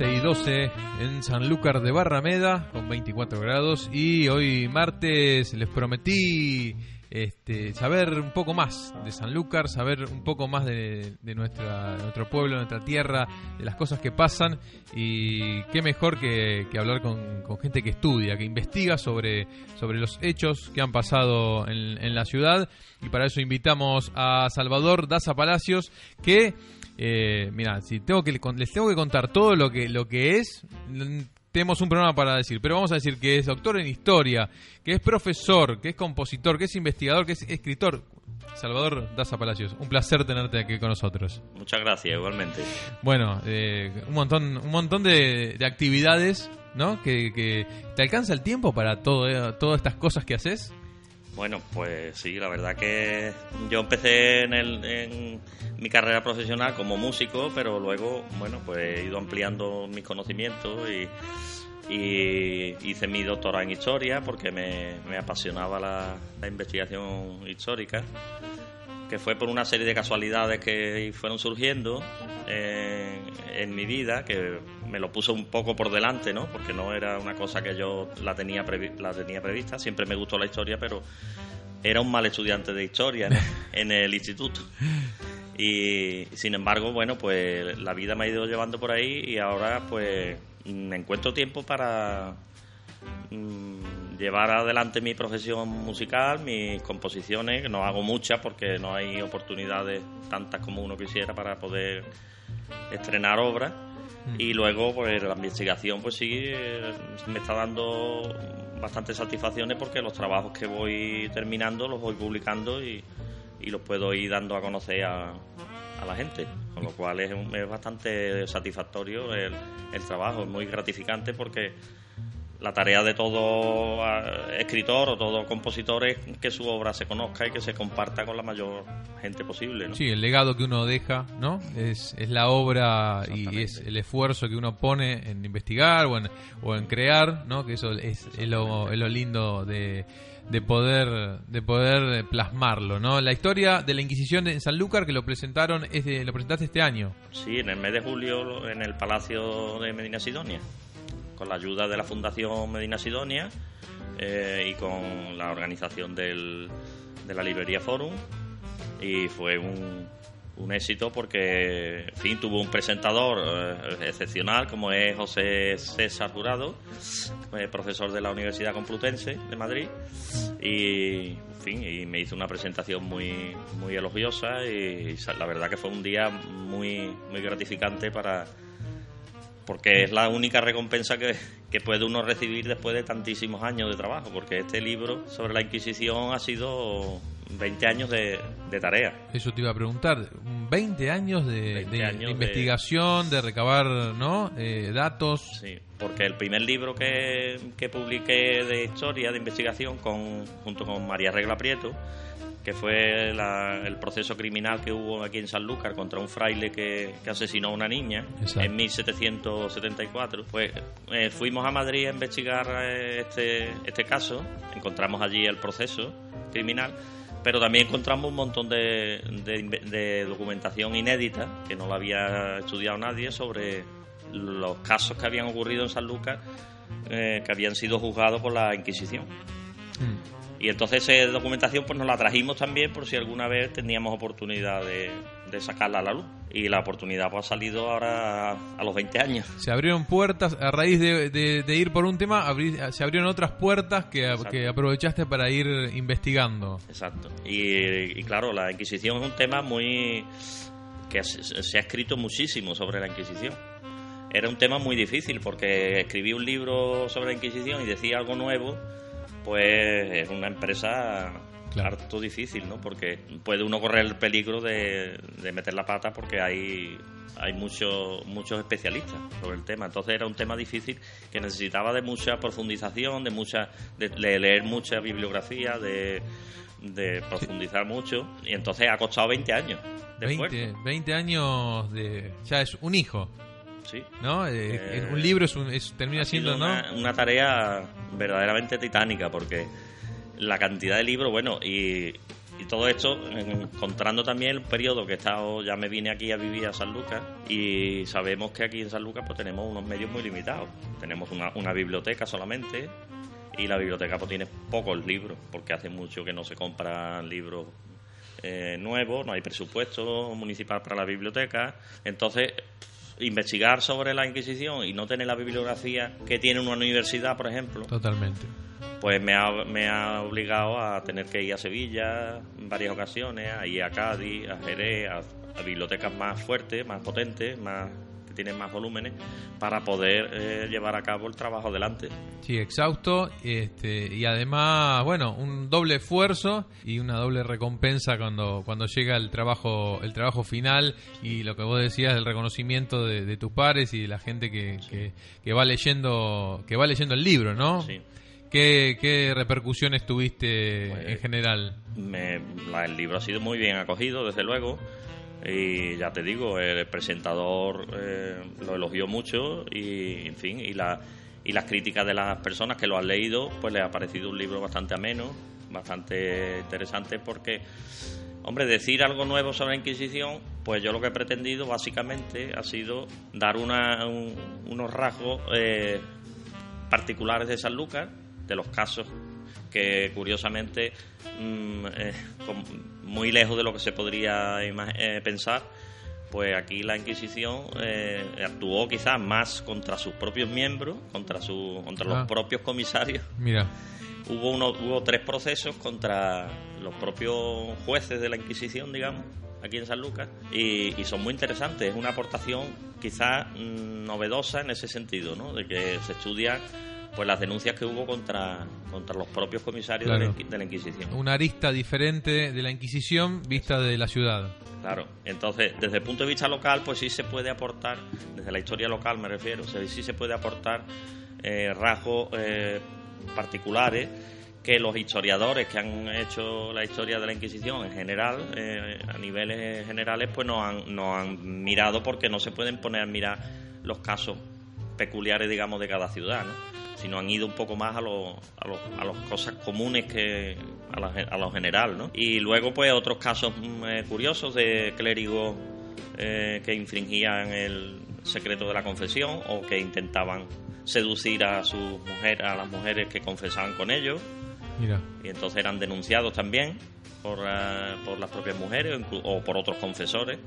13 y 12 en Sanlúcar de Barrameda con 24 grados. Y hoy martes les prometí este, saber un poco más de Sanlúcar, saber un poco más de, nuestra, nuestro pueblo, nuestra tierra, de las cosas que pasan. Y qué mejor que, hablar con, gente que estudia, que investiga sobre, sobre los hechos que han pasado en, en la ciudad. Y para eso invitamos a Salvador Daza Palacios que eh, mira, si tengo que les tengo que contar todo lo que lo que es, tenemos un programa para decir, pero vamos a decir que es doctor en historia, que es profesor, que es compositor, que es investigador, que es escritor. Salvador Daza Palacios, un placer tenerte aquí con nosotros. Muchas gracias, igualmente. Bueno, eh, un montón, un montón de, actividades, ¿no? Que, que, te alcanza el tiempo para todo, eh, todas estas cosas que haces. Bueno, pues sí, la verdad que yo empecé en, en mi carrera profesional como músico, pero luego, bueno, pues he ido ampliando mis conocimientos y, hice mi doctorado en historia porque me, apasionaba la, investigación histórica, que fue por una serie de casualidades que fueron surgiendo en, en mi vida, que me lo puso un poco por delante, ¿no? Porque no era una cosa que yo la tenía, la tenía prevista. Siempre me gustó la historia, pero era un mal estudiante de historia en el instituto. Y sin embargo, bueno, pues la vida me ha ido llevando por ahí y ahora pues me encuentro tiempo para mm, llevar adelante mi profesión musical, mis composiciones, que no hago muchas porque no hay oportunidades tantas como uno quisiera para poder estrenar obras. Y luego, pues la investigación, pues sí, me está dando bastantes satisfacciones porque los trabajos que voy terminando los voy publicando y, los puedo ir dando a conocer a, la gente, con lo cual es, es bastante satisfactorio el, el trabajo, es muy gratificante porque la tarea de todo ah, escritor o todo compositor es que su obra se conozca y que se comparta con la mayor gente posible. ¿no? Sí, el legado que uno deja, ¿no? Es, es la obra y es el esfuerzo que uno pone en investigar o en, o en crear, ¿no? Que eso es, lo, es lo lindo de, de poder de poder plasmarlo, ¿no? La historia de la Inquisición en Sanlúcar que lo presentaron es lo presentaste este año. Sí, en el mes de julio en el Palacio de Medina Sidonia con la ayuda de la Fundación Medina Sidonia eh, y con la organización del, de la Librería Forum. Y fue un, un éxito porque, en fin, tuvo un presentador eh, excepcional como es José César Jurado, eh, profesor de la Universidad Complutense de Madrid, y, en fin, y me hizo una presentación muy, muy elogiosa y la verdad que fue un día muy, muy gratificante para porque es la única recompensa que, puede uno recibir después de tantísimos años de trabajo, porque este libro sobre la Inquisición ha sido 20 años de, tarea. Eso te iba a preguntar, 20 años de, investigación, de, recabar ¿no? Eh, datos. Sí, porque el primer libro que, que publiqué de historia, de investigación, con, junto con María Regla Prieto, que fue el proceso criminal que hubo aquí en Sanlúcar contra un fraile que, asesinó a una niña en 1774. Pues eh, fuimos a Madrid a investigar eh, este, este caso, encontramos allí el proceso criminal, pero también encontramos un montón de, de, documentación inédita que no lo había estudiado nadie sobre los casos que habían ocurrido en Sanlúcar eh, que habían sido juzgados por la Inquisición. Y entonces esa documentación pues nos la trajimos también por si alguna vez teníamos oportunidad de, sacarla a la luz. Y la oportunidad pues, ha salido ahora a, los 20 años. Se abrieron puertas, a raíz de, ir por un tema, se abrieron otras puertas que, aprovechaste para ir investigando. Exacto. Y, claro, la Inquisición es un tema muy... que se ha escrito muchísimo sobre la Inquisición era un tema muy difícil porque escribí un libro sobre la Inquisición y decía algo nuevo pues es una empresa harto difícil, ¿no? Porque puede uno correr el peligro de, meter la pata porque hay, hay muchos muchos especialistas sobre el tema. Entonces era un tema difícil que necesitaba de mucha profundización, de mucha de leer mucha bibliografía, de, profundizar mucho. Y entonces ha costado 20 años. 20, 20 años de... Ya es un hijo. Sí. ¿No? Eh, eh, un libro es, termina siendo, una, Una tarea verdaderamente titánica porque la cantidad de libros, bueno, y, y todo esto encontrando también el periodo que he estado, ya me vine aquí a vivir a San Lucas y sabemos que aquí en San Lucas pues tenemos unos medios muy limitados. Tenemos una, una biblioteca solamente y la biblioteca pues tiene pocos libros porque hace mucho que no se compran libros eh, nuevos, no hay presupuesto municipal para la biblioteca. Entonces, investigar sobre la Inquisición y no tener la bibliografía que tiene una universidad, por ejemplo. Totalmente pues me ha, me ha obligado a tener que ir a Sevilla en varias ocasiones, a ir a Cádiz, a Jerez, a, bibliotecas más fuertes, más potentes, más tienen más volúmenes, para poder eh, llevar a cabo el trabajo adelante. Sí, exhausto, este, y además, bueno, un doble esfuerzo y una doble recompensa cuando, cuando llega el trabajo, el trabajo final y lo que vos decías, el reconocimiento de, tus pares y de la gente que, que, que, va leyendo, que va leyendo el libro, ¿no? Sí. ¿Qué, repercusiones tuviste en pues, general? el libro ha sido muy bien acogido, desde luego. Y ya te digo, el presentador eh, lo elogió mucho y, en fin, y, la, y las críticas de las personas que lo han leído, pues les ha parecido un libro bastante ameno, bastante interesante porque, hombre, decir algo nuevo sobre la Inquisición, pues yo lo que he pretendido básicamente ha sido dar una, unos rasgos eh, particulares de San Lucas de los casos que curiosamente mm, eh, muy lejos de lo que se podría eh, pensar pues aquí la Inquisición eh, actuó quizás más contra sus propios miembros, contra su, contra los ah. propios comisarios. Mira. Hubo, uno, hubo tres procesos contra los propios jueces de la Inquisición, digamos, aquí en San Lucas, y, y son muy interesantes. Es una aportación quizás mm, novedosa en ese sentido, ¿no? de que se estudia pues las denuncias que hubo contra, contra los propios comisarios de, la, Inquisición. Una arista diferente de la Inquisición vista de la ciudad. Claro, entonces desde el punto de vista local, pues sí se puede aportar, desde la historia local me refiero, sí se puede aportar eh, rasgos eh, particulares que los historiadores que han hecho la historia de la Inquisición en general, eh, a niveles generales, pues no han, no han mirado porque no se pueden poner a mirar los casos peculiares, digamos, de cada ciudad, ¿no? Sino han ido un poco más a, lo, a, lo, a las cosas comunes que a, a, lo general, ¿no? Y luego, pues, otros casos mm, eh, curiosos de clérigos eh, que infringían el secreto de la confesión o que intentaban seducir a sus mujeres, a las mujeres que confesaban con ellos. Mira. Y entonces eran denunciados también por, eh, por las propias mujeres o por otros confesores.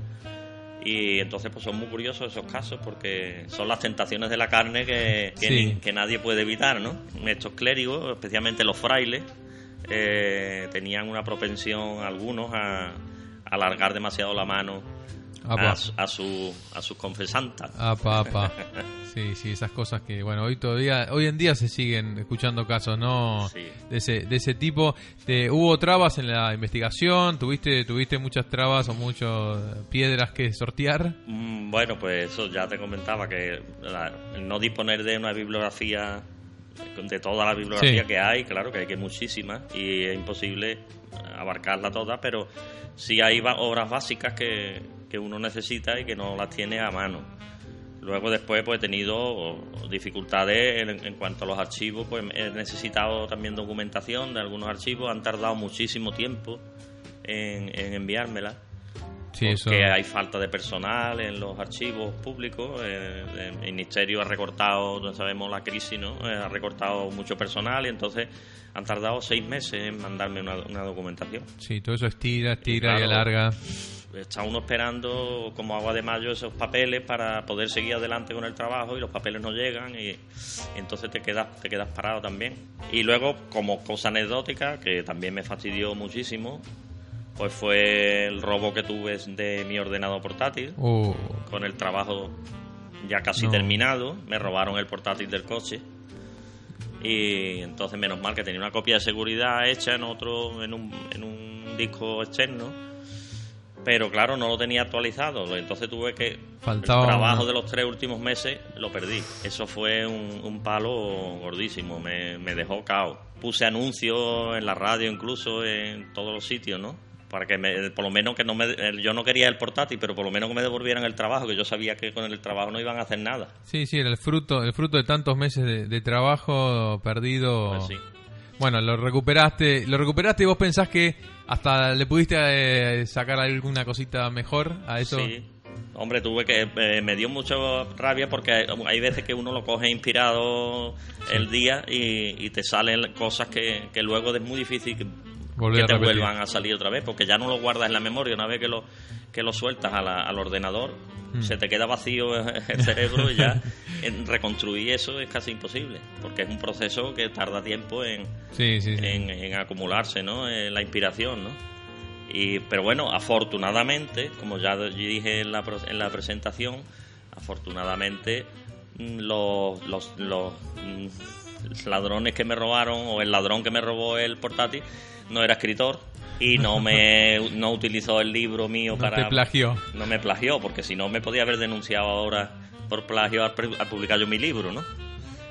Y entonces pues son muy curiosos esos casos porque son las tentaciones de la carne que, que, nadie puede evitar, ¿no? Estos clérigos, especialmente los frailes, eh, tenían una propensión algunos a, a alargar demasiado la mano a, a, su, a sus confesantas. Ah, papá. Sí, sí, esas cosas que, bueno, hoy todavía, hoy en día se siguen escuchando casos, ¿no? De, ese, de ese tipo. Te, ¿Hubo trabas en la investigación? ¿Tuviste, ¿Tuviste muchas trabas o muchas piedras que sortear? Mm, bueno, pues eso ya te comentaba, que no disponer de una bibliografía, de toda la bibliografía que hay, claro que hay que muchísimas y es imposible abarcarla toda, pero sí hay obras básicas que, que uno necesita y que no las tiene a mano. Luego después pues he tenido dificultades en, cuanto a los archivos, pues he necesitado también documentación de algunos archivos, han tardado muchísimo tiempo en, enviármela. Sí, porque hay falta de personal en los archivos públicos. Eh, el ministerio ha recortado, no sabemos la crisis, ¿no? Eh, ha recortado mucho personal y entonces han tardado seis meses en mandarme una, documentación. Sí, todo eso estira, estira y, alarga está uno esperando como agua de mayo esos papeles para poder seguir adelante con el trabajo y los papeles no llegan y, entonces te quedas te quedas parado también. Y luego como cosa anecdótica que también me fastidió muchísimo pues fue el robo que tuve de mi ordenador portátil oh. con el trabajo ya casi terminado. Me robaron el portátil del coche. Y entonces menos mal que tenía una copia de seguridad hecha en otro en un, en un disco externo pero claro, no lo tenía actualizado, entonces tuve que... Faltaba el trabajo de los tres últimos meses lo perdí. Eso fue un, palo gordísimo, me, dejó cao. Puse anuncios en la radio, incluso en todos los sitios, ¿no? Para que me, por lo menos que no me... Yo no quería el portátil, pero por lo menos que me devolvieran el trabajo, que yo sabía que con el trabajo no iban a hacer nada. Sí, sí, era el fruto, el fruto de tantos meses de, trabajo perdido... Pues sí Bueno, lo recuperaste, lo recuperaste y vos pensás que hasta le pudiste eh, sacar alguna cosita mejor a eso. Sí. Hombre, tuve que. eh, me dio mucho rabia porque hay, hay veces que uno lo coge inspirado el día y, y te salen cosas que, que luego es muy difícil que, te vuelvan a salir otra vez porque ya no lo guardas en la memoria. Una vez que lo, que lo sueltas a la- al ordenador, Mm. se te queda vacío el cerebro y ya en reconstruir eso es casi imposible porque es un proceso que tarda tiempo en, Sí, sí, sí. en, en acumularse, ¿no? Eh, la inspiración, ¿no? Y, pero bueno, afortunadamente, como ya dije en la, en la presentación, afortunadamente mm, los, los, los, mm, ladrones que me robaron o el ladrón que me robó el portátil no era escritor y no me no utilizó el libro mío No para te plagió. no me plagió porque si no me podía haber denunciado ahora por plagio al, al publicar yo mi libro, ¿no?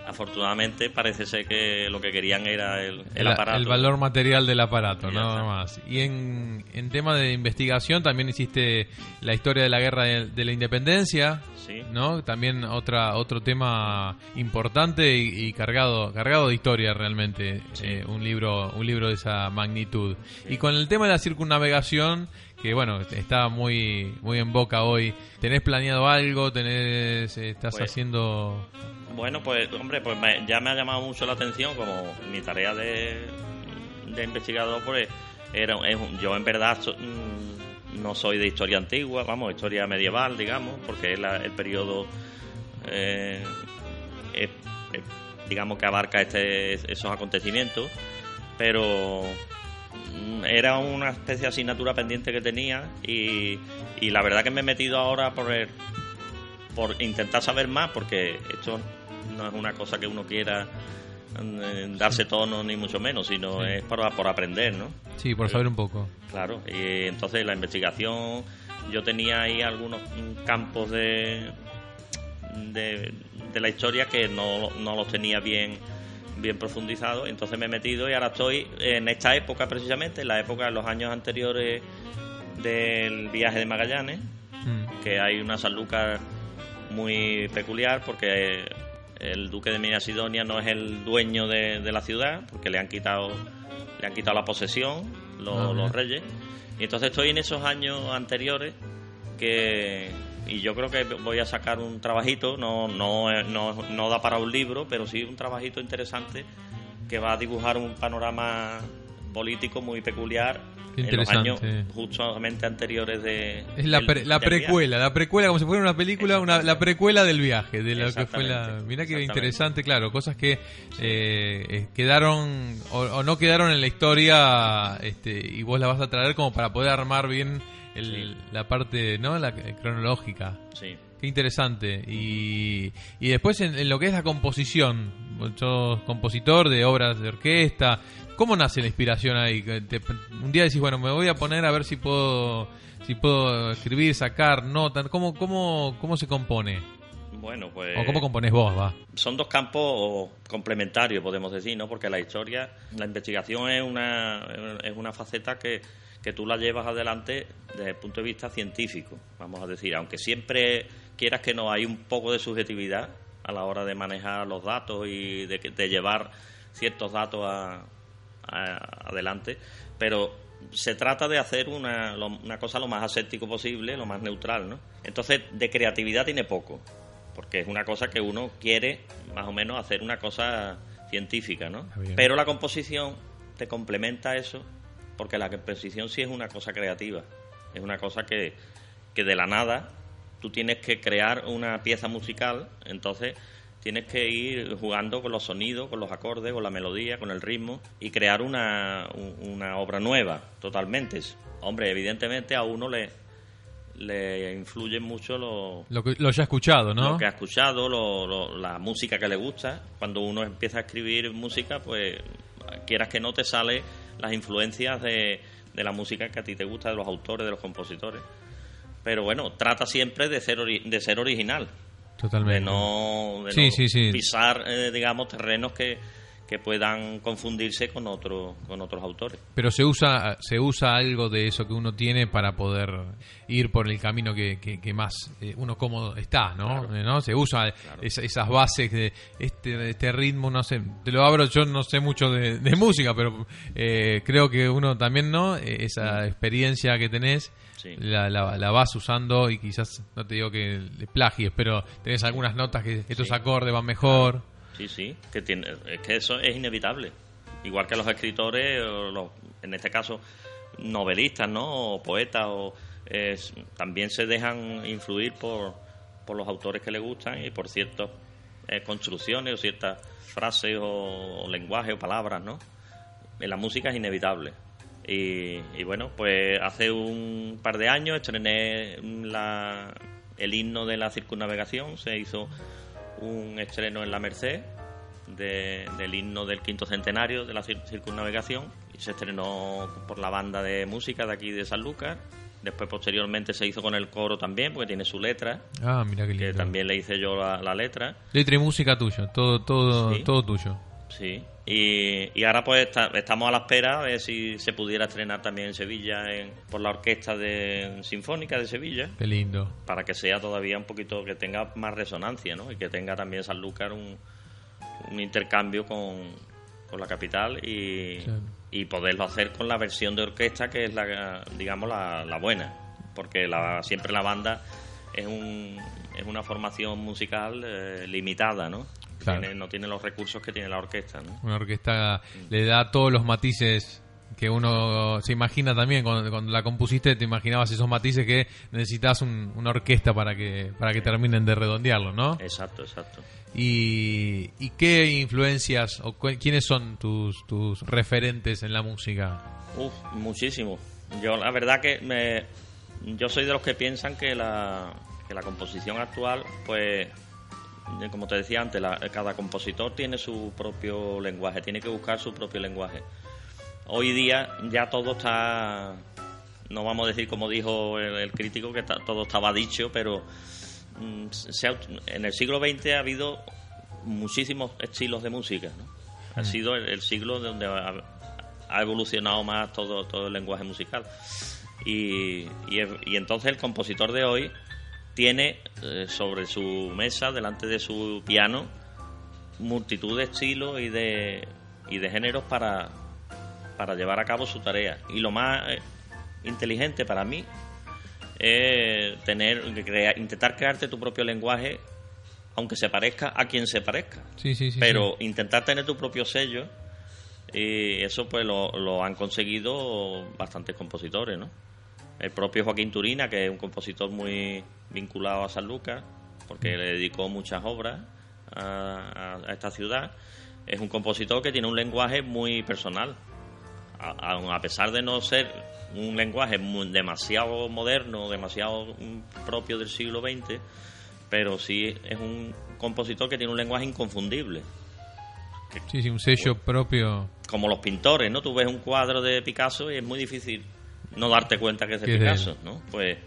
Afortunadamente parece ser que lo que querían era el, el El, aparato. el valor material del aparato, nada más. Y en, en tema de investigación también hiciste la historia de la guerra de, de la independencia, Sí. ¿no? También otra otro tema importante y, y cargado cargado de historia realmente, Sí. eh, un libro un libro de esa magnitud. Y con el tema de la circunnavegación que bueno está muy muy en boca hoy. ¿Tenés planeado algo? ¿Tenés estás Pues- haciendo Bueno, pues hombre, pues me- ya me ha llamado mucho la atención como mi tarea de, de investigador, pues era, es yo en verdad so- mm, no soy de historia antigua, vamos, historia medieval, digamos, porque es la- el periodo, eh, es- es- digamos que abarca este, esos acontecimientos, pero era una especie de asignatura pendiente que tenía y, y la verdad que me he metido ahora por el, por intentar saber más, porque esto no es una cosa que uno quiera mm, darse tono ni mucho menos, sino Sí. es por, por aprender, ¿no? Sí, por saber un poco. Claro, y entonces la investigación, yo tenía ahí algunos mm, campos de, de, de la historia que no, no los tenía bien bien profundizados, entonces me he metido y ahora estoy en esta época precisamente, en la época de los años anteriores del viaje de Magallanes, Mm. que hay una Sanlúcar muy peculiar porque el duque de Minas Sidonia no es el dueño de, de la ciudad porque le han quitado le han quitado la posesión los, Ah, los reyes y entonces estoy en esos años anteriores que y yo creo que voy a sacar un trabajito no no no, no da para un libro pero sí un trabajito interesante que va a dibujar un panorama político muy peculiar en los años justamente anteriores de Es la, del- pre- la viaje. precuela, la precuela como si fuera una película, una, la precuela del viaje, de lo que fue la... Mira que interesante, claro, cosas que eh, eh, quedaron o, o no quedaron en la historia este, y vos la vas a traer como para poder armar bien el- Sí. la parte no la cronológica. Sí. Qué interesante. Y, y después en, en lo que es la composición, sos compositor de obras de orquesta. ¿Cómo nace la inspiración ahí? Te- un día decís, bueno, me voy a poner a ver si puedo si puedo escribir, sacar notas. ¿Cómo, cómo, cómo se compone? Bueno, pues ¿O cómo componés vos, va? son dos campos complementarios, podemos decir, ¿no? Porque la historia, la investigación es una, es una faceta que, que tú la llevas adelante desde el punto de vista científico, vamos a decir. Aunque siempre quieras que no, hay un poco de subjetividad a la hora de manejar los datos y de, de llevar ciertos datos a, a- adelante, pero se trata de hacer una, una cosa lo más aséptico posible, lo más neutral, ¿no? Entonces, de creatividad tiene poco, porque es una cosa que uno quiere más o menos hacer una cosa científica, ¿no? Pero la composición te complementa eso, porque la composición sí es una cosa creativa, es una cosa que, que de la nada tú tienes que crear una pieza musical, entonces tienes que ir jugando con los sonidos, con los acordes, con la melodía, con el ritmo y crear una, un- una obra nueva totalmente. Hombre, evidentemente a uno le, le influyen mucho los, Lo, que, lo ya escuchado, ¿no? lo que ha escuchado, lo- lo- la música que le gusta. Cuando uno empieza a escribir música, pues quieras que no te sale las influencias de, de la música que a ti te gusta, de los autores, de los compositores. Pero bueno, trata siempre de ser, ori- de ser original, Totalmente. de no, de Sí, no sí, sí. pisar, eh, digamos, terrenos que, que puedan confundirse con otros con otros autores. Pero se usa se usa algo de eso que uno tiene para poder ir por el camino que, que, más eh, uno cómodo está, ¿no? ¿No? Se usa esas bases de este este ritmo, no sé, te lo abro, yo no sé mucho de, música, pero eh, creo que uno también, ¿no? E, esa experiencia que tenés la, la, vas usando y quizás, no te digo que le plagies, pero tenés algunas notas que estos acordes van mejor. Sí, sí, que tiene, es que eso es inevitable. Igual que los escritores, o los, en este caso, novelistas, ¿no? O poetas, o, también se dejan influir por, por los autores que les gustan y por ciertas eh, construcciones o ciertas frases o, lenguaje o palabras, ¿no? En la música es inevitable. Y, y, bueno, pues hace un par de años estrené la, el himno de la circunnavegación, se hizo un estreno en la Merced del himno del quinto centenario de la circunnavegación y se estrenó por la banda de música de aquí de San Lucas. Después, posteriormente, se hizo con el coro también, porque tiene su letra. Ah, mira qué lindo. Que también le hice yo la, letra. Letra y música tuyo, todo, todo, todo tuyo. Sí. Y, y ahora pues estamos a la espera a ver si se pudiera estrenar también en Sevilla por la orquesta de sinfónica de Sevilla. Qué lindo. Para que sea todavía un poquito, que tenga más resonancia, ¿no? Y que tenga también Sanlúcar un, un intercambio con, la capital y, y poderlo hacer con la versión de orquesta que es la, digamos, la, la buena. Porque la, siempre la banda es, un, es una formación musical eh, limitada, ¿no? No tiene los recursos que tiene la orquesta. ¿no? Una orquesta le da todos los matices que uno se imagina también. Cuando, la compusiste te imaginabas esos matices que necesitas una orquesta para que para que terminen de redondearlo no exacto exacto. Y, y qué influencias o quiénes son tus tus referentes en la música Uf, muchísimo. Yo la verdad que me yo soy de los que piensan que la que la composición actual pues como te decía antes, cada compositor tiene su propio lenguaje, tiene que buscar su propio lenguaje. Hoy día ya todo está, no vamos a decir como dijo el, crítico, que todo estaba dicho, pero mm, en el siglo XX ha habido muchísimos estilos de música. Ha mm. sido el, siglo donde ha, evolucionado más todo, todo el lenguaje musical. y entonces el compositor de hoy tiene eh, sobre su mesa, delante de su piano, multitud de estilos y de, y de géneros para, para llevar a cabo su tarea. Y lo más eh, inteligente para mí es tener, intentar crearte tu propio lenguaje, aunque se parezca a quien se parezca. Sí, sí, sí, Pero intentar tener tu propio sello, y eso pues lo, lo han conseguido bastantes compositores, ¿no? El propio Joaquín Turina, que es un compositor muy vinculado a San Lucas, porque le dedicó muchas obras a, esta ciudad, es un compositor que tiene un lenguaje muy personal. A, pesar de no ser un lenguaje demasiado moderno, demasiado mm, propio del siglo XX, pero sí es un compositor que tiene un lenguaje inconfundible. Sí, sí, un sello propio. Como los pintores, ¿no? Tú ves un cuadro de Picasso y es muy difícil no darte cuenta que es de Picasso, ¿no? Pues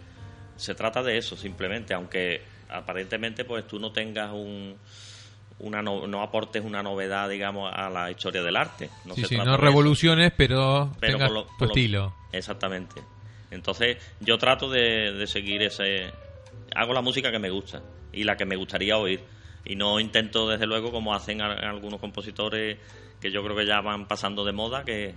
se trata de eso simplemente, aunque aparentemente pues tú no tengas un una no, aportes una novedad digamos a la historia del arte. No sí, no revoluciones pero, pero tu estilo. Exactamente. Entonces yo trato de, de seguir ese hago la música que me gusta y la que me gustaría oír. Y no intento desde luego como hacen algunos compositores que yo creo que ya van pasando de moda que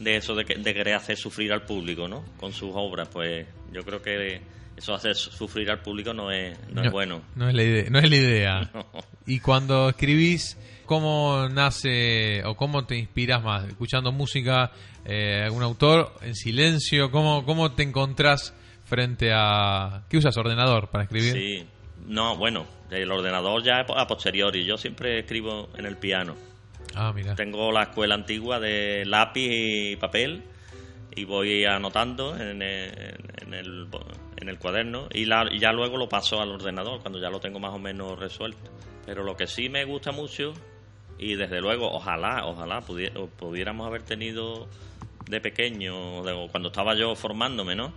de eso de, de querer hacer sufrir al público no con sus obras pues yo creo que eso hace sufrir al público no es, no, es bueno. No es la idea. No es la idea. Y cuando escribís, ¿cómo nace o cómo te inspiras más? ¿Escuchando música, eh, algún autor, en silencio? ¿Cómo, ¿Cómo te encontrás frente a... ¿Qué usas, ordenador para escribir? Sí, no, bueno, el ordenador ya a posteriori. Yo siempre escribo en el piano. Ah, mira. Tengo la escuela antigua de lápiz y papel y voy anotando en el, en el, en el cuaderno y, ya luego lo paso al ordenador cuando ya lo tengo más o menos resuelto. Pero lo que sí me gusta mucho y desde luego ojalá, ojalá pudiéramos haber tenido de pequeño, cuando estaba yo formándome, ¿no?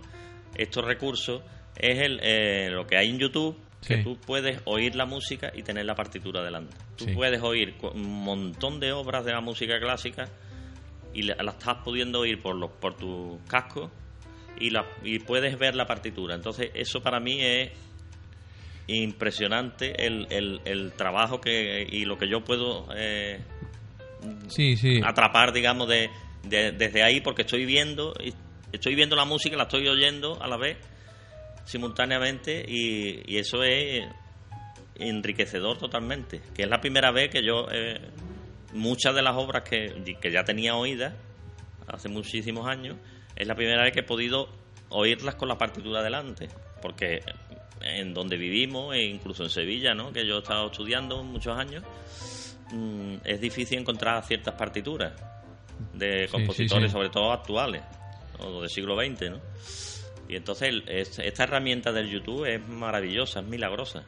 Estos recursos es el, eh, lo que hay en YouTube que tú puedes oír la música y tener la partitura delante. Tú puedes oír un montón de obras de la música clásica y la, estás pudiendo oír por, los, por tus cascos y, la, y puedes ver la partitura. Entonces, eso para mí es impresionante el, el, trabajo que y lo que yo puedo eh, sí, sí. atrapar, digamos, de, desde ahí, porque estoy viendo, estoy viendo la música, la estoy oyendo a la vez, simultáneamente, y, eso es enriquecedor totalmente. Que es la primera vez que yo, eh, muchas de las obras que, que ya tenía oídas, hace muchísimos años, es la primera vez que he podido oírlas con la partitura delante. Porque en donde vivimos, e incluso en Sevilla, ¿no? que yo he estado estudiando muchos años, mm, es difícil encontrar ciertas partituras de compositores, sobre todo actuales, o del siglo XX. ¿no? Y entonces esta herramienta del YouTube es maravillosa, es milagrosa.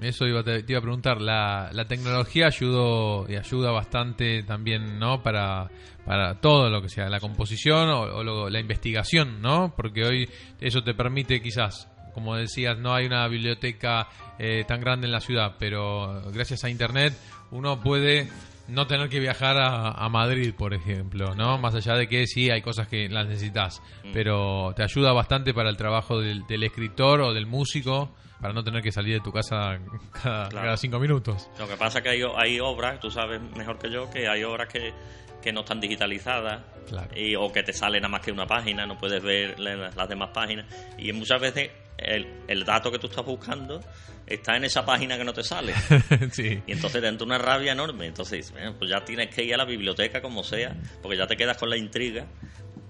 Eso iba, te, iba a preguntar, la, la tecnología ayudó y ayuda bastante también, ¿no? Para, para todo lo que sea, la composición o, la investigación, ¿no? Porque hoy eso te permite quizás como decías, no hay una biblioteca eh, tan grande en la ciudad, pero gracias a Internet uno puede no tener que viajar a, Madrid, por ejemplo, ¿no? Más allá de que sí hay cosas que las necesitas, mm. pero te ayuda bastante para el trabajo del, escritor o del músico para no tener que salir de tu casa cada, cinco minutos. Lo que pasa es que hay, hay obras, tú sabes mejor que yo, que hay obras que que no están digitalizadas y, o que te sale nada más que una página, no puedes ver las, demás páginas. Y muchas veces el, el, dato que tú estás buscando está en esa página que no te sale. Y entonces te entra una rabia enorme. Entonces, pues ya tienes que ir a la biblioteca como sea, porque ya te quedas con la intriga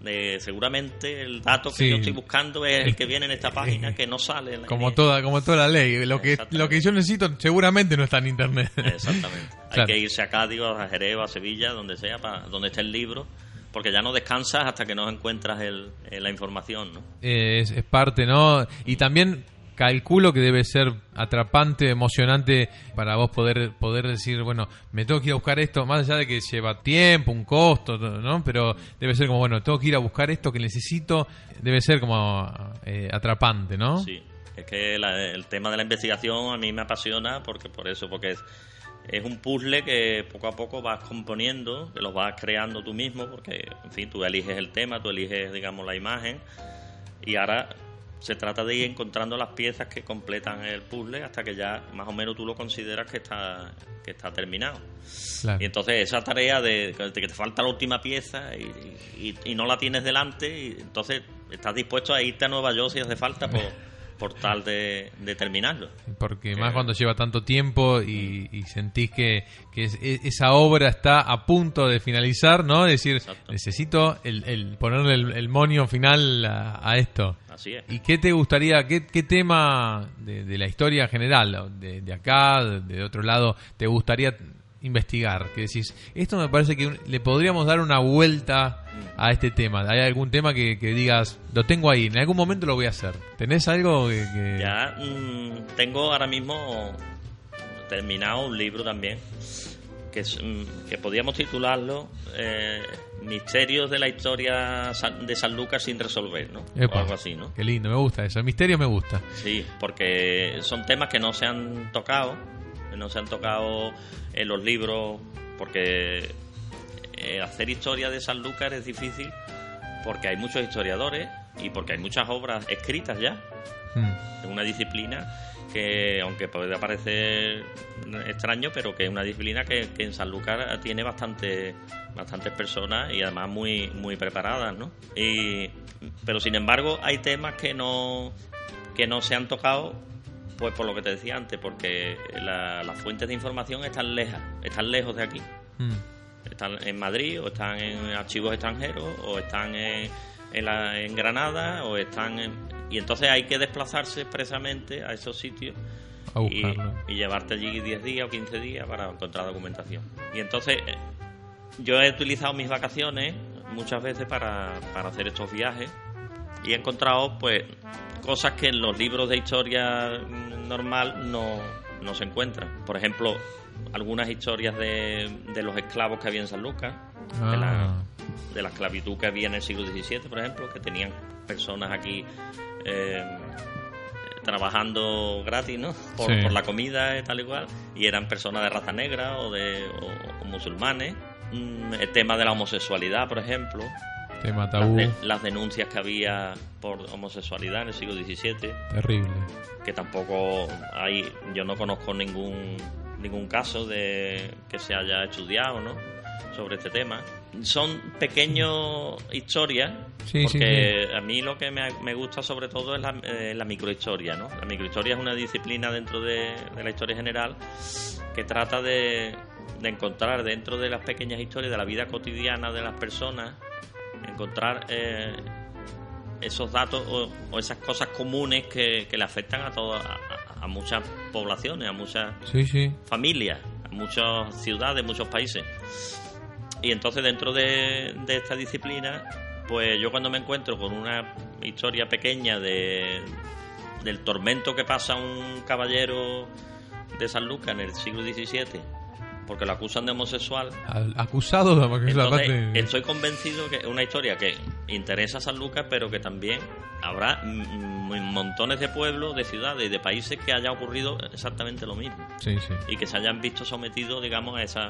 de seguramente el dato que yo estoy buscando es el que viene en esta página que no sale. como toda como toda la ley. Lo que, lo que yo necesito seguramente no está en internet. Exactamente. Hay que irse a Cádiz, a Jerez, a Sevilla, donde sea, para donde esté el libro porque ya no descansas hasta que no encuentras el, la información, ¿no? Es, es, parte, ¿no? Y también calculo que debe ser atrapante, emocionante para vos poder poder decir, bueno, me tengo que ir a buscar esto, más allá de que lleva tiempo, un costo, ¿no? Pero debe ser como, bueno, tengo que ir a buscar esto que necesito, debe ser como eh, atrapante, ¿no? Sí, es que el tema de la investigación a mí me apasiona porque por eso, porque es, es un puzzle que poco a poco vas componiendo, que los vas creando tú mismo, porque, en fin, tú eliges el tema, tú eliges, digamos, la imagen, y ahora se trata de ir encontrando las piezas que completan el puzzle hasta que ya más o menos tú lo consideras que está que está terminado. Y entonces esa tarea de, que te falta la última pieza y, y, no la tienes delante, y entonces estás dispuesto a irte a Nueva York si hace falta por, por tal de, terminarlo. Porque más cuando lleva tanto tiempo y, sentís que, que e, esa obra está a punto de finalizar, ¿no? Es decir, necesito el, ponerle el, monio final a, esto. Así es. ¿Y qué te gustaría, qué, qué tema de, la historia general, de, de acá, de otro lado, te gustaría investigar? Que decís, esto me parece que le podríamos dar una vuelta a este tema. ¿Hay algún tema que, digas, lo tengo ahí, en algún momento lo voy a hacer? ¿Tenés algo que...? Ya mm, tengo ahora mismo terminado un libro también, que, mm, que podríamos titularlo eh, Misterios de la historia de San Lucas sin resolver, ¿no? o algo así, ¿no? Qué lindo, me gusta eso. El misterio me gusta. Sí, porque son temas que no se han tocado, no se han tocado en los libros, porque eh, hacer historia de San Lucas es difícil porque hay muchos historiadores y porque hay muchas obras escritas ya. Hmm. Es una disciplina que, aunque puede parecer extraño, pero que es una disciplina que, en San Lucas tiene bastante, bastantes personas y además muy, muy preparadas, ¿no? Y, pero sin embargo hay temas que no, que no se han tocado pues por lo que te decía antes, porque las fuentes de información están lejas, están lejos de aquí. Hmm están en Madrid o están en archivos extranjeros o están en, en, Granada o están y entonces hay que desplazarse expresamente a esos sitios y, llevarte allí 10 días o 15 días para encontrar documentación. Y entonces eh, yo he utilizado mis vacaciones muchas veces para, para hacer estos viajes y he encontrado pues cosas que en los libros de historia normal no, no se encuentran. Por ejemplo, algunas historias de, de los esclavos que había en San Lucas, de, la, ah. de, la, esclavitud que había en el siglo XVII, por ejemplo, que tenían personas aquí eh, trabajando gratis, ¿no? Por, Sí. por la comida y tal y cual. Y eran personas de raza negra o de o- o musulmanes. Mm, El tema de la homosexualidad, por ejemplo. Tema Las, tabú. de- las denuncias que había por homosexualidad en el siglo XVII. Terrible. Que tampoco hay... Yo no conozco ningún, ningún caso de que se haya estudiado, ¿no? Sobre este tema. Son pequeñas historias Sí, sí, porque a mí lo que me, me gusta sobre todo es la, eh, la microhistoria, ¿no? La microhistoria es una disciplina dentro de, de la historia general que trata de, de encontrar dentro de las pequeñas historias de la vida cotidiana de las personas, encontrar eh, esos datos o, o esas cosas comunes que, que le afectan a, todas a, muchas poblaciones, a muchas Sí, sí. familias, a muchas ciudades, muchos países. Y entonces dentro de, de esta disciplina, pues yo cuando me encuentro con una historia pequeña de, del tormento que pasa un caballero de San Lucas en el siglo XVII, porque lo acusan de homosexual, Al- acusado de entonces parte- estoy convencido que es una historia que interesa a San Lucas, pero que también habrá montones de pueblos, de ciudades y de países que haya ocurrido exactamente lo mismo Sí, sí. y que se hayan visto sometidos, digamos, a esa,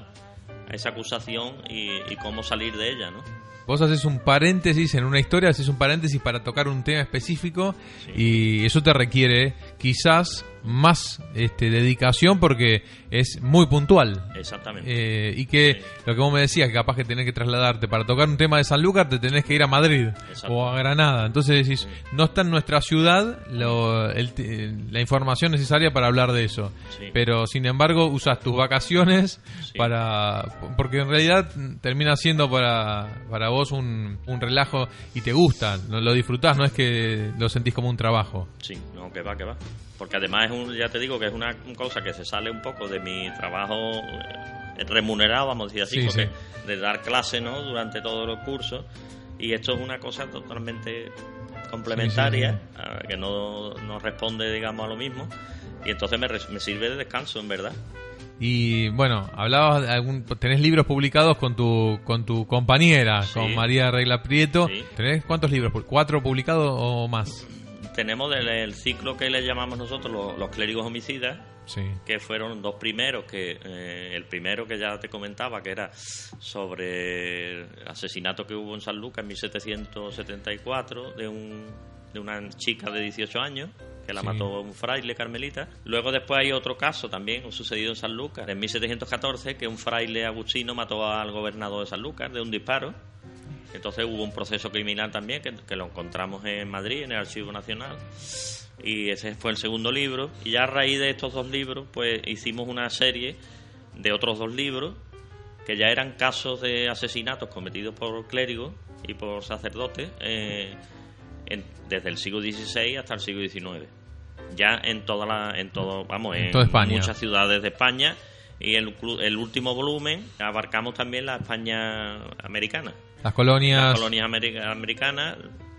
a esa acusación y, y cómo salir de ella, ¿no? Vos haces un paréntesis en una historia, haces un paréntesis para tocar un tema específico Sí. y eso te requiere quizás más este, dedicación porque es muy puntual. Exactamente. Eh, y que Sí. lo que vos me decías, que capaz que tenés que trasladarte para tocar un tema de Sanlúcar, te tenés que ir a Madrid o a Granada. Entonces decís, no está en nuestra ciudad lo- el te- la información necesaria para hablar de eso. Sí. Pero sin embargo, usas tus vacaciones para. Porque en realidad termina siendo para, para vos un, un relajo y te gusta, lo, lo disfrutás, no es que lo sentís como un trabajo. Sí, no, que va, que va. Porque además es un, ya te digo que es una cosa que se sale un poco de mi trabajo eh, remunerado, vamos a decir así, Sí, porque sí. de dar clase, ¿no? Durante todos los cursos. Y esto es una cosa totalmente complementaria, Sí, a- que no, no responde, digamos, a lo mismo. Y entonces me, me sirve de descanso, en verdad. Y bueno, hablabas de algún, tenés libros publicados con tu con tu compañera, Sí. con María Regla Prieto. Sí. ¿Tenés cuántos libros? ¿Cuatro publicados o más? Tenemos el ciclo que le llamamos nosotros los, los clérigos homicidas, Sí. que fueron dos primeros, que eh, el primero que ya te comentaba, que era sobre el asesinato que hubo en San Lucas en 1774 de, un, de una chica de 18 años que la Sí. mató un fraile carmelita. Luego después hay otro caso también sucedido en San Lucas, en 1714, que un fraile agustino mató al gobernador de San Lucas de un disparo. Entonces hubo un proceso criminal también que, que lo encontramos en Madrid, en el Archivo Nacional. Y ese fue el segundo libro. Y ya a raíz de estos dos libros, pues hicimos una serie de otros dos libros que ya eran casos de asesinatos cometidos por clérigos y por sacerdotes eh, en- desde el siglo XVI hasta el siglo XIX. Ya en toda la, en todo, vamos, en toda España. muchas ciudades de España. Y el, el último volumen abarcamos también la España americana Las colonias. las colonias ameri- americanas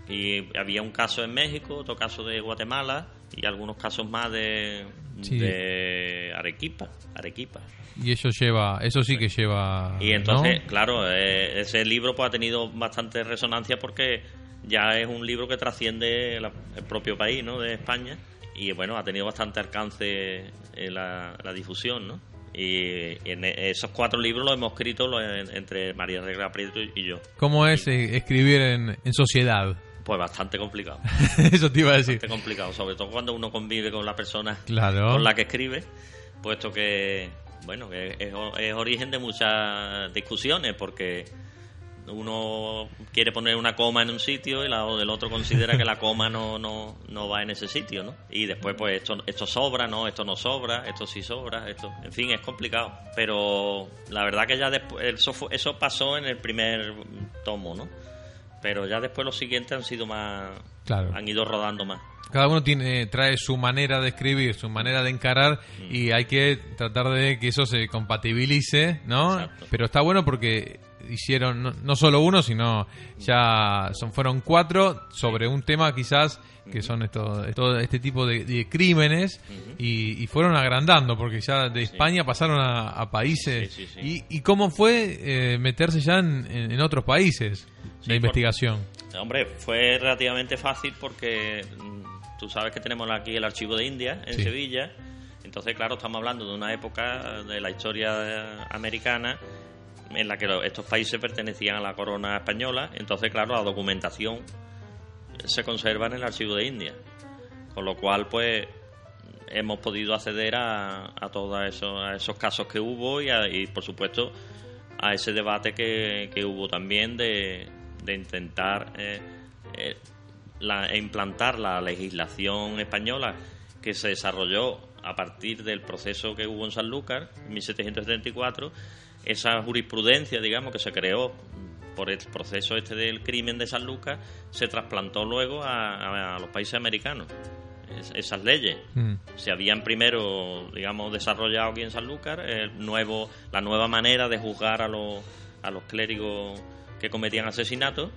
y había un caso en México, otro caso de Guatemala y algunos casos más de, Sí. de Arequipa, Arequipa. Y eso lleva, eso sí que lleva. Y entonces, ¿no? claro, eh, ese libro pues ha tenido bastante resonancia porque ya es un libro que trasciende la- el propio país, ¿no? De España y bueno, ha tenido bastante alcance en la, la difusión, ¿no? Y en esos cuatro libros los hemos escrito los entre María Regla Prieto y yo. ¿Cómo es eh, escribir en, en sociedad? Pues bastante complicado. eso te iba a decir. bastante complicado, sobre todo cuando uno convive con la persona Claro. con la que escribe, puesto que, bueno, es, es origen de muchas discusiones, porque uno quiere poner una coma en un sitio y la, el otro considera que la coma no, no, no va en ese sitio, ¿no? Y después, pues, esto, esto sobra, ¿no? Esto no sobra, esto sí sobra, esto... En fin, es complicado. Pero la verdad que ya después... Eso, eso pasó en el primer tomo, ¿no? Pero ya después los siguientes han sido más... Claro. Han ido rodando más. Cada uno tiene, trae su manera de escribir, su manera de encarar Mm. y hay que tratar de que eso se compatibilice, ¿no? Exacto. Pero está bueno porque hicieron no, no solo uno, sino ya son fueron cuatro sobre un tema quizás que son esto, todo este tipo de, de crímenes y, y fueron agrandando porque ya de España pasaron a, a países Sí, sí. Y, y cómo fue eh, meterse ya en otros países Sí, investigación. Hombre, fue relativamente fácil porque mm, tú sabes que tenemos aquí el archivo de India en Sevilla. Entonces, claro, estamos hablando de una época de la historia americana en la que estos países pertenecían a la corona española. Entonces, claro, la documentación se conserva en el archivo de India. Con lo cual, pues, hemos podido acceder a, a todos esos, esos casos que hubo y, por supuesto, a ese debate que, que hubo también de, de intentar eh, eh, la, implantar la legislación española que se desarrolló a partir del proceso que hubo en Sanlúcar en 1734, esa jurisprudencia, digamos, que se creó por el proceso este del crimen de Sanlúcar, se trasplantó luego a, los países americanos. esas leyes mm. se habían primero, digamos, desarrollado aquí en Sanlúcar, el nuevo, la nueva manera de juzgar a los, a los clérigos que cometían asesinatos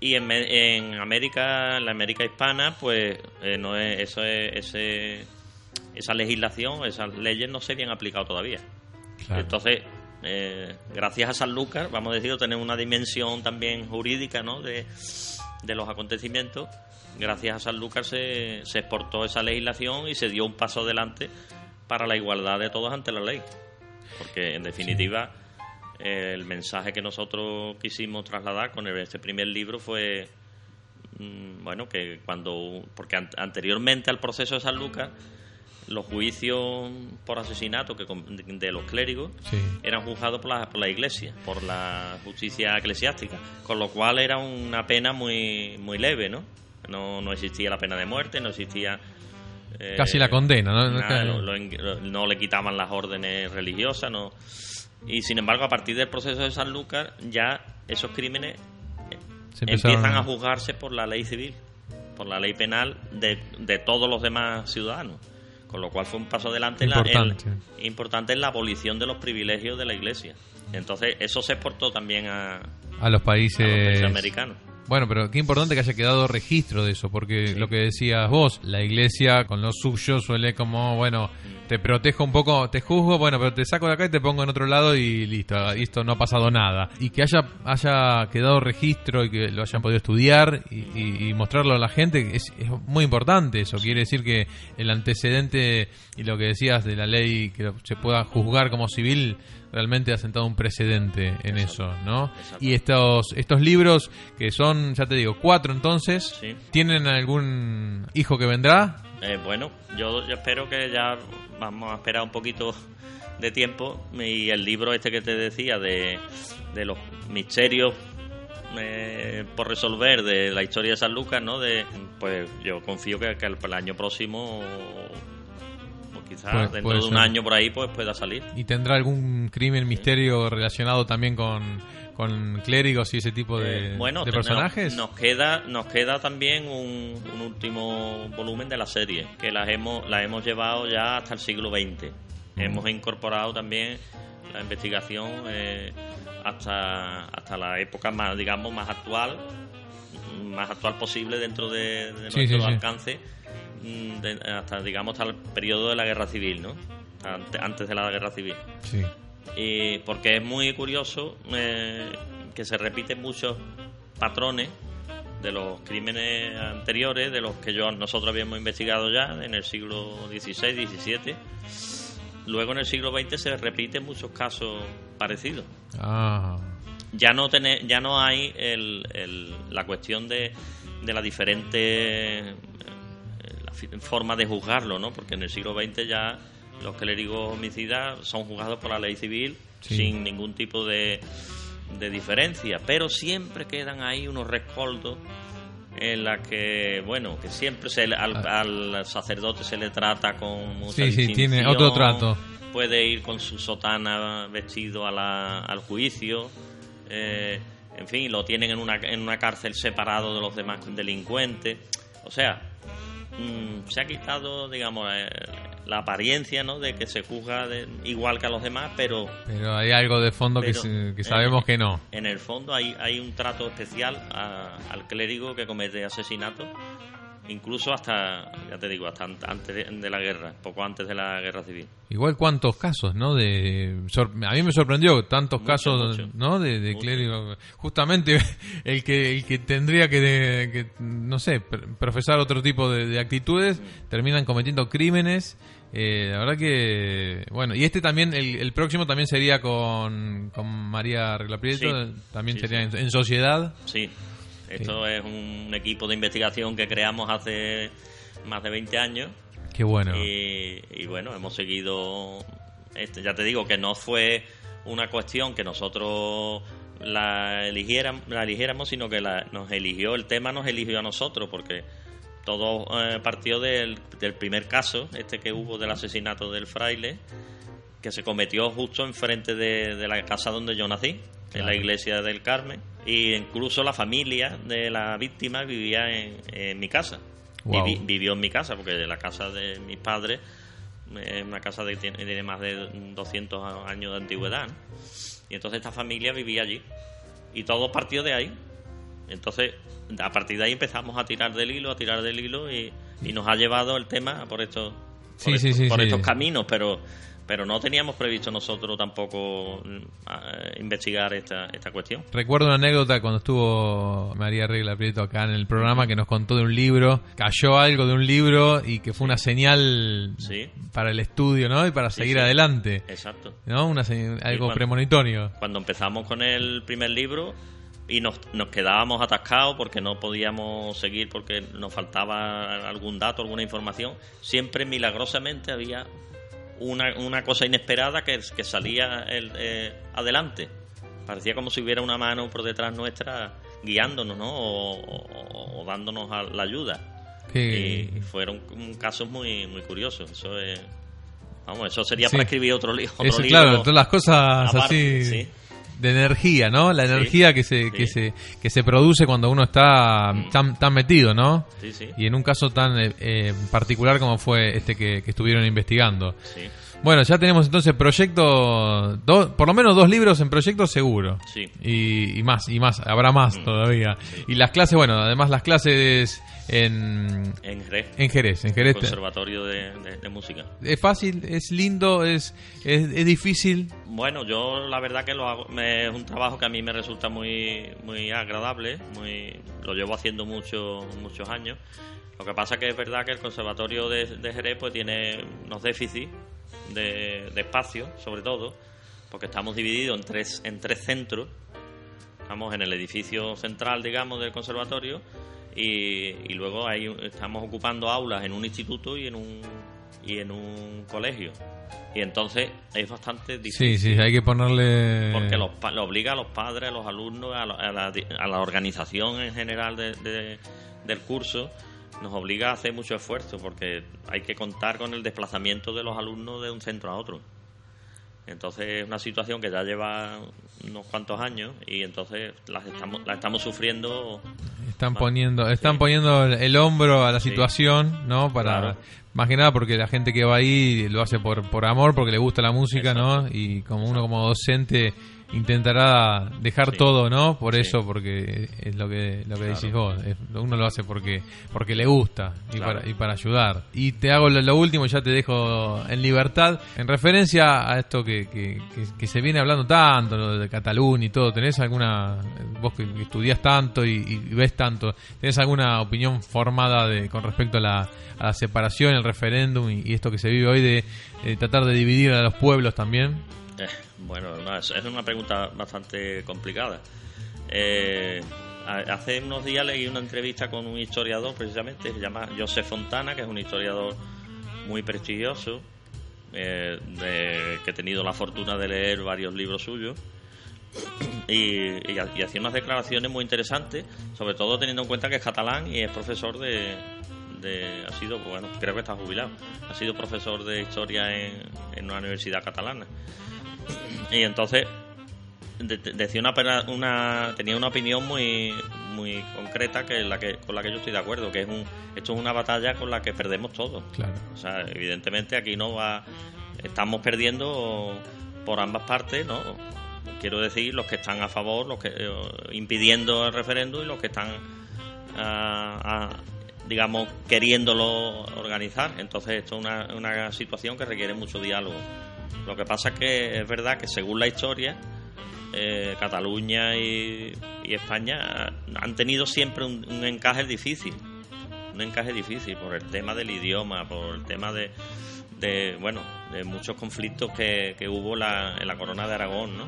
y en, en América, en la América hispana, pues eh, no es, eso es, ese, esa legislación, esas leyes no se habían aplicado todavía. Entonces, eh, gracias a San Lucas, vamos a decir, tener una dimensión también jurídica ¿no? de, de los acontecimientos. Gracias a San Lucas se, se exportó esa legislación y se dio un paso adelante para la igualdad de todos ante la ley. Porque, en definitiva, el mensaje que nosotros quisimos trasladar con este primer libro fue mm, bueno que cuando porque anteriormente al proceso de San Lucas los juicios por asesinato que de los clérigos eran juzgados por la, por la iglesia por la justicia eclesiástica con lo cual era una pena muy muy leve no no, no existía la pena de muerte no existía eh, casi la condena no no le quitaban las órdenes religiosas no y sin embargo, a partir del proceso de San Lucas, ya esos crímenes empiezan a juzgarse por la ley civil, por la ley penal de, de todos los demás ciudadanos. Con lo cual fue un paso adelante importante. En, la, importante en la abolición de los privilegios de la Iglesia. Entonces, eso se exportó también a, a los países americanos. Bueno, pero qué importante que haya quedado registro de eso, porque lo que decías vos, la iglesia con lo suyo suele como, bueno, te protejo un poco, te juzgo, bueno, pero te saco de acá y te pongo en otro lado y listo, esto no ha pasado nada. Y que haya, haya quedado registro y que lo hayan podido estudiar y, mostrarlo a la gente, es, es, muy importante eso. Quiere decir que el antecedente y lo que decías de la ley que se pueda juzgar como civil realmente ha sentado un precedente en eso, ¿no? Y estos estos libros que son, ya te digo, cuatro entonces, ¿tienen algún hijo que vendrá? Eh, bueno, yo, espero que ya vamos a esperar un poquito de tiempo y el libro este que te decía de, de los misterios eh, por resolver de la historia de San Lucas, ¿no? De, pues yo confío que, que el año próximo quizás dentro de un año por ahí pues pueda salir. ¿Y tendrá algún crimen, misterio relacionado también con, con clérigos y ese tipo de, eh, bueno, de personajes? Nos, queda nos queda también un, último volumen de la serie, que las hemos, la hemos llevado ya hasta el siglo XX. Mm. Hemos incorporado también la investigación eh, hasta, hasta la época más, digamos, más actual, más actual posible dentro de, nuestro alcance hasta digamos hasta el periodo de la guerra civil, ¿no? Antes de la guerra civil. Sí. Y porque es muy curioso eh, que se repiten muchos patrones de los crímenes anteriores, de los que yo, nosotros habíamos investigado ya en el siglo XVI, XVII. Luego en el siglo XX se repiten muchos casos parecidos. Ah. Ya no tener, ya no hay el, la cuestión de, de la diferente forma de juzgarlo, ¿no? Porque en el siglo XX ya los clérigos homicidas son juzgados por la ley civil sin ningún tipo de, de diferencia, pero siempre quedan ahí unos rescoldos en la que, bueno, que siempre se, al, ah. al, sacerdote se le trata con mucha Sí, sí, tiene otro trato. Puede ir con su sotana vestido a la, al juicio. Eh, en fin, lo tienen en una, en una cárcel separado de los demás delincuentes. O sea, Mm, se ha quitado, digamos, eh, la apariencia, ¿no? De que se juzga igual que a los demás, pero... Pero hay algo de fondo que, sabemos que no. En el fondo hay, hay un trato especial al clérigo que comete asesinato incluso hasta, ya te digo, hasta antes de, la guerra, poco antes de la guerra civil. Igual cuántos casos, ¿no? De a mí me sorprendió tantos casos, ¿no? De, de clérigo. Justamente el que el que tendría que, no sé, profesar otro tipo de, actitudes terminan cometiendo crímenes. Eh, la verdad que bueno y este también el, próximo también sería con, con María Reglaprieto también sería en, sociedad sí esto es un equipo de investigación que creamos hace más de 20 años. Qué bueno. Y, bueno, hemos seguido. Este, ya te digo que no fue una cuestión que nosotros la eligiéramos, la eligiéramos sino que la, nos eligió, el tema nos eligió a nosotros, porque todo eh, partió del, del, primer caso, este que hubo del asesinato del fraile, que se cometió justo enfrente de, de la casa donde yo nací, en la iglesia del Carmen y incluso la familia de la víctima vivía en, mi casa. vivió en mi casa, porque la casa de mis padres es una casa que tiene, más de 200 años de antigüedad. Y entonces esta familia vivía allí. Y todo partió de ahí. Entonces, a partir de ahí empezamos a tirar del hilo, a tirar del hilo y, nos ha llevado el tema por estos, por estos caminos. Pero pero no teníamos previsto nosotros tampoco mm, investigar esta, esta cuestión. Recuerdo una anécdota cuando estuvo María Regla Prieto acá en el programa que nos contó de un libro, cayó algo de un libro y que fue una señal para el estudio, ¿no? Y para seguir adelante. Exacto. ¿No? Una algo premonitorio. Cuando empezamos con el primer libro, y nos, nos, quedábamos atascados porque no podíamos seguir porque nos faltaba algún dato, alguna información, siempre milagrosamente había una, una cosa inesperada que, que salía el, eh, adelante. Parecía como si hubiera una mano por detrás nuestra guiándonos, ¿no? O, dándonos la ayuda. Y fueron casos muy muy curiosos. Eso es, vamos, eso sería para escribir otro, otro eso, Claro, todas las cosas así de energía, ¿no? La energía que se que se que se produce cuando uno está mm. tan tan metido, ¿no? Sí, sí. Y en un caso tan eh, eh, particular como fue este que, estuvieron investigando. Sí. Bueno, ya tenemos entonces proyecto, por lo menos dos libros en proyecto seguro. Sí. Y, más, y más, habrá más mm. todavía. Y las clases, bueno, además las clases en, en Jerez. En Jerez, en Jerez. Conservatorio de, Música. ¿Es fácil? ¿Es lindo? ¿Es, es, difícil? Bueno, yo la verdad que lo hago, es un trabajo que a mí me resulta muy, muy agradable, muy, lo llevo haciendo mucho, muchos años. Lo que pasa que es verdad que el Conservatorio de, de Jerez pues tiene unos déficits de, de, espacio, sobre todo, porque estamos divididos en tres, en tres centros. Estamos en el edificio central, digamos, del conservatorio y, luego ahí estamos ocupando aulas en un instituto y en un, y en un colegio. Y entonces es bastante difícil. Sí, sí, hay que ponerle... Porque lo, obliga a los padres, a los alumnos, a, la, a la, organización en general de, del curso, nos obliga a hacer mucho esfuerzo porque hay que contar con el desplazamiento de los alumnos de un centro a otro. Entonces es una situación que ya lleva unos cuantos años y entonces la estamos, la estamos sufriendo. Están poniendo, están poniendo el, hombro a la situación, ¿no? Para más que nada porque la gente que va ahí lo hace por, por amor, porque le gusta la música, ¿no? Y como uno como docente intentará dejar todo, ¿no? Por eso, porque es lo que lo que decís vos. uno lo hace porque porque le gusta y, para, y para ayudar. Y te hago lo, último, ya te dejo en libertad. En referencia a esto que, que, se viene hablando tanto, lo de Cataluña y todo, ¿tenés alguna, vos que, estudias tanto y, ves tanto, ¿tenés alguna opinión formada de, con respecto a la, a la separación, el referéndum y, esto que se vive hoy de tratar de dividir a los pueblos también? Eh, bueno, es una pregunta bastante complicada. Eh, hace unos días leí una entrevista con un historiador, precisamente, se llama José Fontana, que es un historiador muy prestigioso, eh, que he tenido la fortuna de leer varios libros suyos. Y, hacía unas declaraciones muy interesantes, sobre todo teniendo en cuenta que es catalán y es profesor de, ha sido, bueno, creo que está jubilado, ha sido profesor de historia en, en una universidad catalana. Y entonces decía una, una, tenía una opinión muy muy concreta que la que con la que yo estoy de acuerdo que es un esto es una batalla con la que perdemos todos claro. o sea evidentemente aquí no va estamos perdiendo por ambas partes no quiero decir los que están a favor los que eh, impidiendo el referéndum y los que están ah, digamos, queriéndolo organizar. Entonces, esto es una, una situación que requiere mucho diálogo. Lo que pasa es que es verdad que según la historia, eh, Cataluña y, España han tenido siempre un, encaje difícil. Un encaje difícil por el tema del idioma, por el tema de, de bueno, de muchos conflictos que, que hubo en la corona de Aragón, ¿no?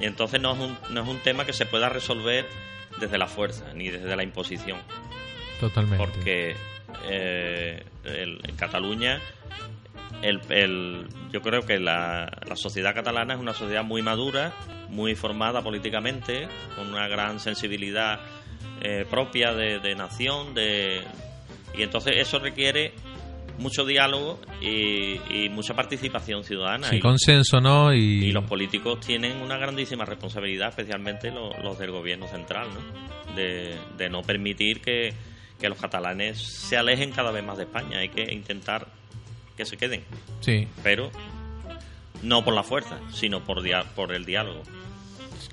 Y entonces no es, un, no es un tema que se pueda resolver desde la fuerza ni desde la imposición. Totalmente. Porque eh, en Cataluña el, yo creo que la, sociedad catalana es una sociedad muy madura, muy formada políticamente, con una gran sensibilidad eh, propia de, nación, de, y entonces eso requiere mucho diálogo y, mucha participación ciudadana. y consenso, ¿no? Y... los políticos tienen una grandísima responsabilidad, especialmente los, del gobierno central, ¿no? De, de no permitir que, que los catalanes se alejen cada vez más de España. Hay que intentar que se queden. Sí. Pero no por la fuerza, sino por, por el diálogo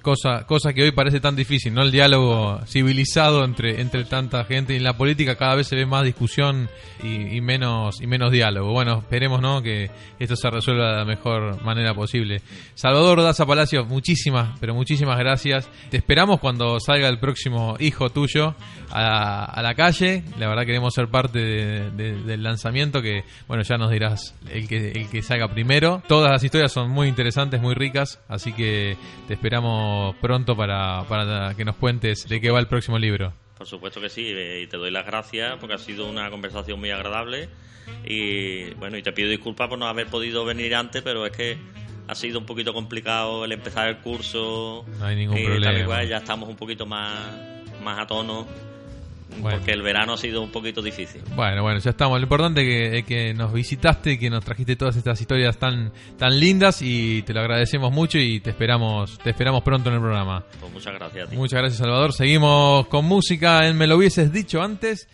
cosa, cosa que hoy parece tan difícil, ¿no? El diálogo civilizado entre, entre tanta gente y en la política cada vez se ve más discusión y, menos y menos diálogo. Bueno, esperemos, ¿no? Que esto se resuelva de la mejor manera posible. Salvador Daza Palacio, muchísimas, pero muchísimas gracias. Te esperamos cuando salga el próximo hijo tuyo a, la calle. La verdad queremos ser parte del lanzamiento que, bueno, ya nos dirás el que, el que salga primero. Todas las historias son muy interesantes, muy ricas, así que te esperamos pronto para, para que nos cuentes de qué va el próximo libro. Por supuesto que sí, eh, y te doy las gracias porque ha sido una conversación muy agradable y bueno, y te pido disculpas por no haber podido venir antes, pero es que ha sido un poquito complicado el empezar el curso. No hay ningún problema. ya estamos un poquito más, más a tono porque el verano ha sido un poquito difícil. Bueno, bueno, ya estamos. Lo importante es que, nos visitaste, que nos trajiste todas estas historias tan, tan lindas y te lo agradecemos mucho y te esperamos, te esperamos pronto en el programa. Pues muchas gracias. Muchas gracias, Salvador. Seguimos con música en Me lo hubieses dicho antes.